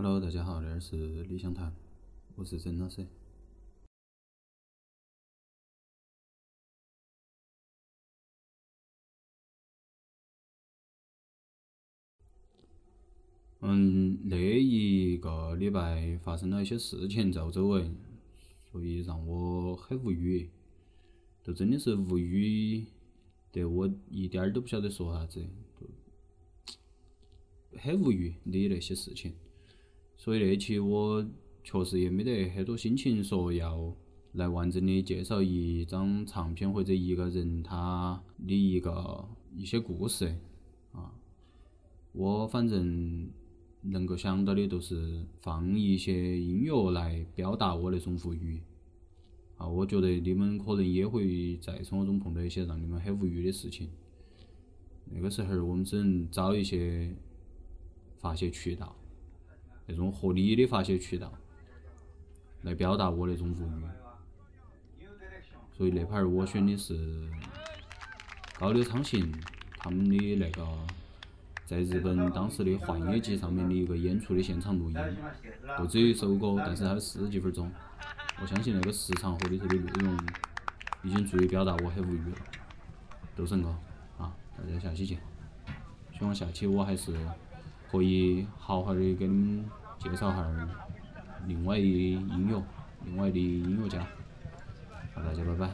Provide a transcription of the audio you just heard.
Hello，大家好，这儿是理想谈，我是曾老师。嗯，那一个礼拜发生了一些事情在我周围，所以让我很无语，就真的是无语得我一点儿都不晓得说啥子，很无语的那些事情。所以那期我确实也没得很多心情说要来完整的介绍一张唱片或者一个人他的一个一些故事啊，我反正。能够想到的都是放一些音乐来表达我那种无语啊！我觉得你们可能也会在生活中碰到一些让你们很无语的事情。那个时候我们只能找一些发泄渠道，那种合理的发泄渠道来表达我那种无语。所以那盘儿我选的是高柳昌行他们的那个。在日本当时的幻野集上面的一个演出的现场录音，就只有一首歌，但是它有四十几分钟。我相信那个时长和里头的内容已经足以表达我很无语了。斗神哥，啊，大家下期见。希望下期我还是可以好好的跟介绍下另外的音乐，另外的音乐家。好，大家拜拜。